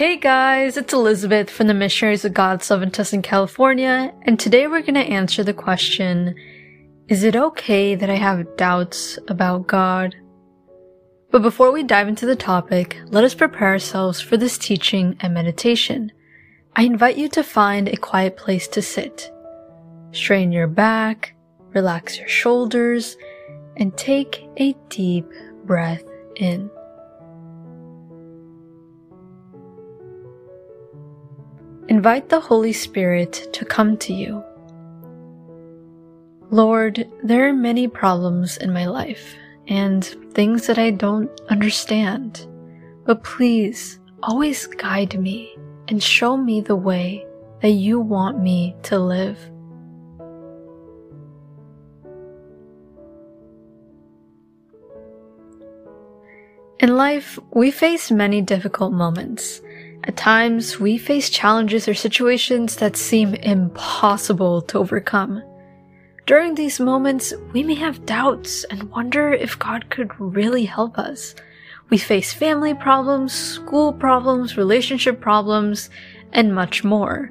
Hey guys, it's Elizabeth from the Missionaries of God Tustin, California, and today we're going to answer the question Is it okay that I have doubts about God? But before we dive into the topic, let us prepare ourselves for this teaching and meditation. I invite you to find a quiet place to sit. Strain your back, relax your shoulders, and take a deep breath in. Invite the Holy Spirit to come to you. Lord, there are many problems in my life and things that I don't understand, but please always guide me and show me the way that you want me to live. In life, we face many difficult moments at times, we face challenges or situations that seem impossible to overcome. During these moments, we may have doubts and wonder if God could really help us. We face family problems, school problems, relationship problems, and much more.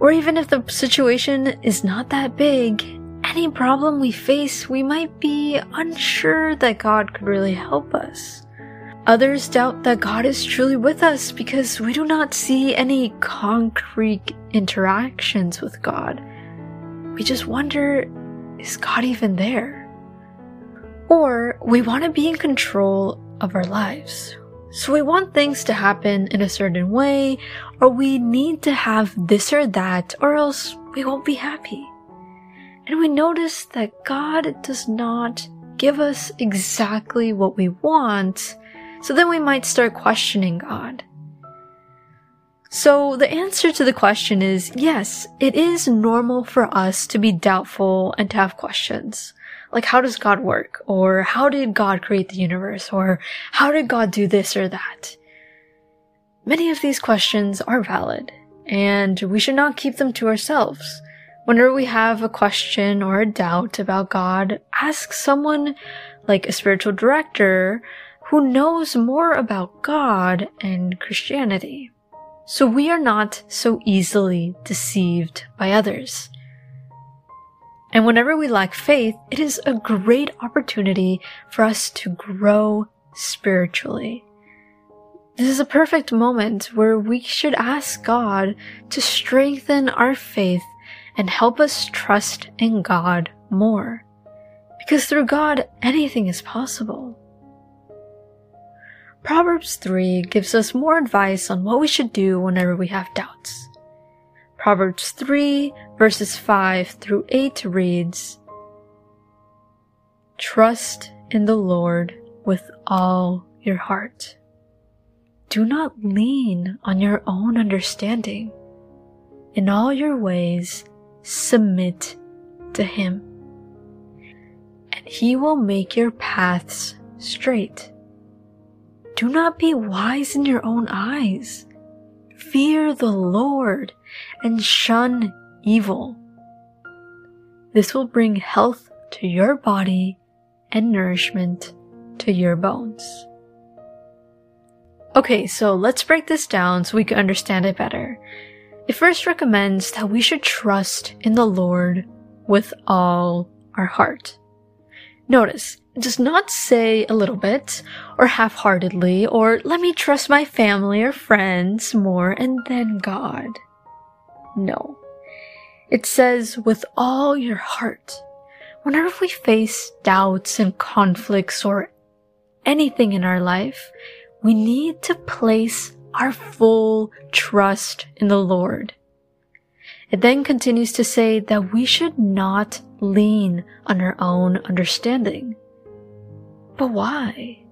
Or even if the situation is not that big, any problem we face, we might be unsure that God could really help us. Others doubt that God is truly with us because we do not see any concrete interactions with God. We just wonder, is God even there? Or we want to be in control of our lives. So we want things to happen in a certain way, or we need to have this or that, or else we won't be happy. And we notice that God does not give us exactly what we want, so then we might start questioning God. So the answer to the question is yes, it is normal for us to be doubtful and to have questions. Like, how does God work? Or how did God create the universe? Or how did God do this or that? Many of these questions are valid, and we should not keep them to ourselves. Whenever we have a question or a doubt about God, ask someone like a spiritual director who knows more about God and Christianity. So we are not so easily deceived by others. And whenever we lack faith, it is a great opportunity for us to grow spiritually. This is a perfect moment where we should ask God to strengthen our faith and help us trust in God more. Because through God, anything is possible. Proverbs 3 gives us more advice on what we should do whenever we have doubts. Proverbs 3 verses 5 through 8 reads, Trust in the Lord with all your heart. Do not lean on your own understanding. In all your ways, submit to Him, and He will make your paths straight. Do not be wise in your own eyes. Fear the Lord and shun evil. This will bring health to your body and nourishment to your bones. Okay, so let's break this down so we can understand it better. It first recommends that we should trust in the Lord with all our heart. Notice, does not say a little bit, or half-heartedly, or let me trust my family or friends more and then God. No. It says with all your heart. Whenever we face doubts and conflicts or anything in our life, we need to place our full trust in the Lord. It then continues to say that we should not lean on our own understanding. But why?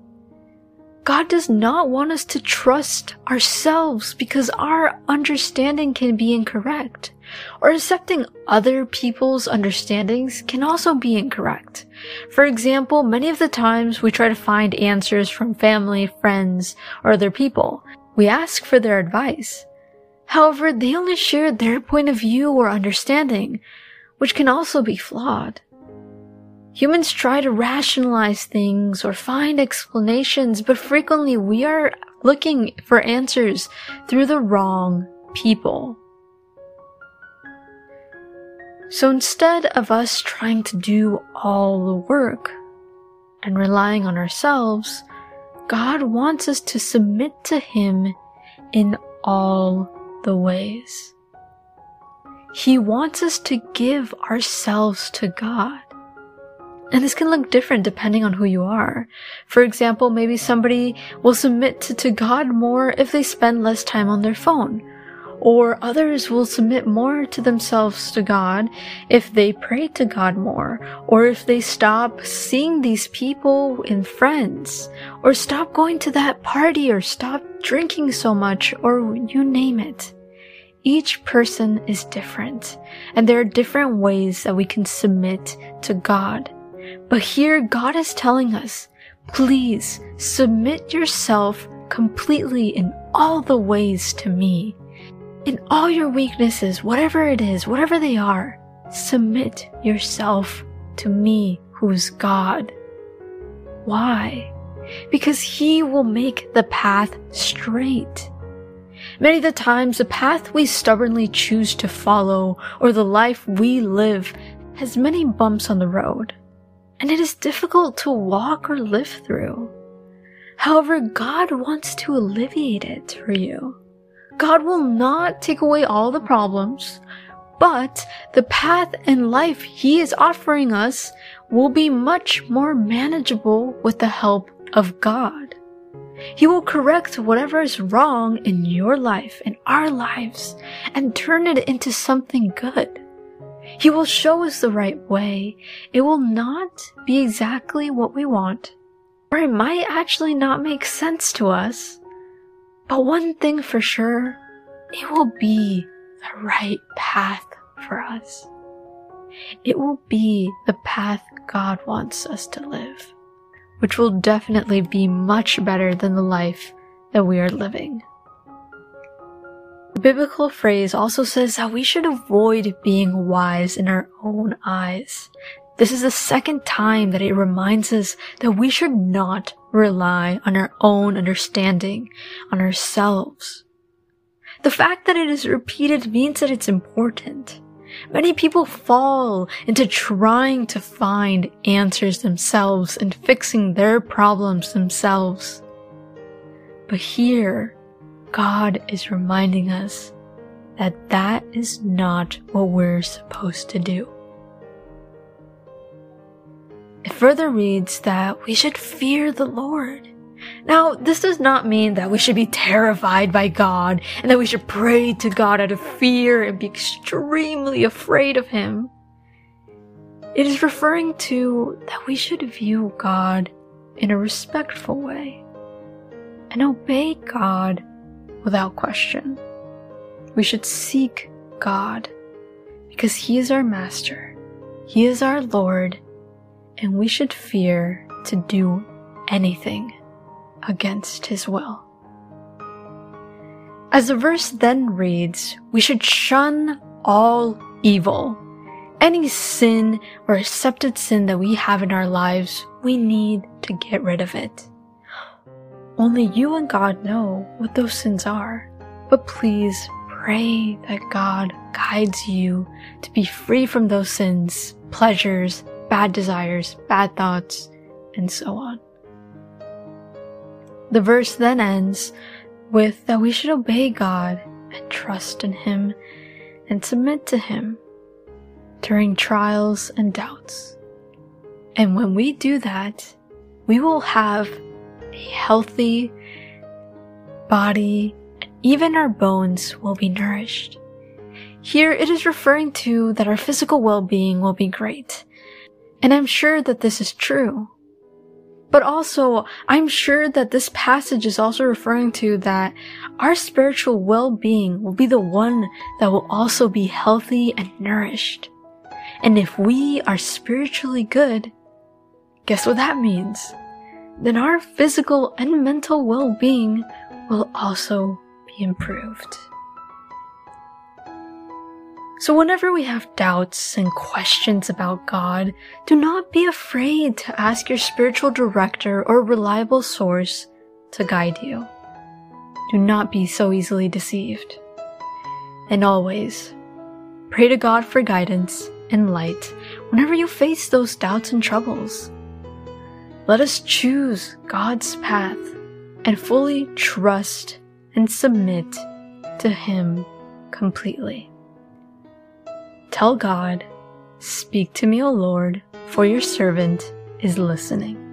God does not want us to trust ourselves because our understanding can be incorrect. Or accepting other people's understandings can also be incorrect. For example, many of the times we try to find answers from family, friends, or other people. We ask for their advice. However, they only share their point of view or understanding, which can also be flawed. Humans try to rationalize things or find explanations, but frequently we are looking for answers through the wrong people. So instead of us trying to do all the work and relying on ourselves, God wants us to submit to Him in all the ways. He wants us to give ourselves to God. And this can look different depending on who you are. For example, maybe somebody will submit to, God more if they spend less time on their phone or others will submit more to themselves to God if they pray to God more, or if they stop seeing these people in friends, or stop going to that party, or stop drinking so much, or you name it. Each person is different, and there are different ways that we can submit to God. But here God is telling us, please submit yourself completely in all the ways to me in all your weaknesses, whatever it is, whatever they are, submit yourself to me, who's God. Why? Because He will make the path straight. Many of the times, the path we stubbornly choose to follow or the life we live has many bumps on the road, and it is difficult to walk or live through. However, God wants to alleviate it for you. God will not take away all the problems, but the path in life He is offering us will be much more manageable with the help of God. He will correct whatever is wrong in your life, in our lives, and turn it into something good. He will show us the right way. It will not be exactly what we want, or it might actually not make sense to us, but one thing for sure, it will be the right path for us. It will be the path God wants us to live, which will definitely be much better than the life that we are living. The biblical phrase also says that we should avoid being wise in our own eyes. This is the second time that it reminds us that we should not rely on our own understanding, on ourselves. The fact that it is repeated means that it's important. Many people fall into trying to find answers themselves and fixing their problems themselves. But here, God is reminding us that that is not what we're supposed to do. It further reads that we should fear the Lord. Now, this does not mean that we should be terrified by God and that we should pray to God out of fear and be extremely afraid of Him. It is referring to that we should view God in a respectful way and obey God without question. We should seek God because He is our Master, He is our Lord, and we should fear to do anything against his will. As the verse then reads, we should shun all evil. Any sin or accepted sin that we have in our lives, we need to get rid of it. Only you and God know what those sins are, but please pray that God guides you to be free from those sins, pleasures, bad desires, bad thoughts, and so on. The verse then ends with that we should obey God and trust in Him and submit to Him during trials and doubts. And when we do that, we will have a healthy body and even our bones will be nourished. Here it is referring to that our physical well-being will be great and I'm sure that this is true. But also, I'm sure that this passage is also referring to that our spiritual well-being will be the one that will also be healthy and nourished. And if we are spiritually good, guess what that means? Then our physical and mental well-being will also be improved. So whenever we have doubts and questions about God, do not be afraid to ask your spiritual director or reliable source to guide you. do not be so easily deceived. And always, pray to God for guidance and light whenever you face those doubts and troubles. Let us choose God's path and fully trust and submit to Him completely. Tell God, Speak to me, O Lord, for your servant is listening.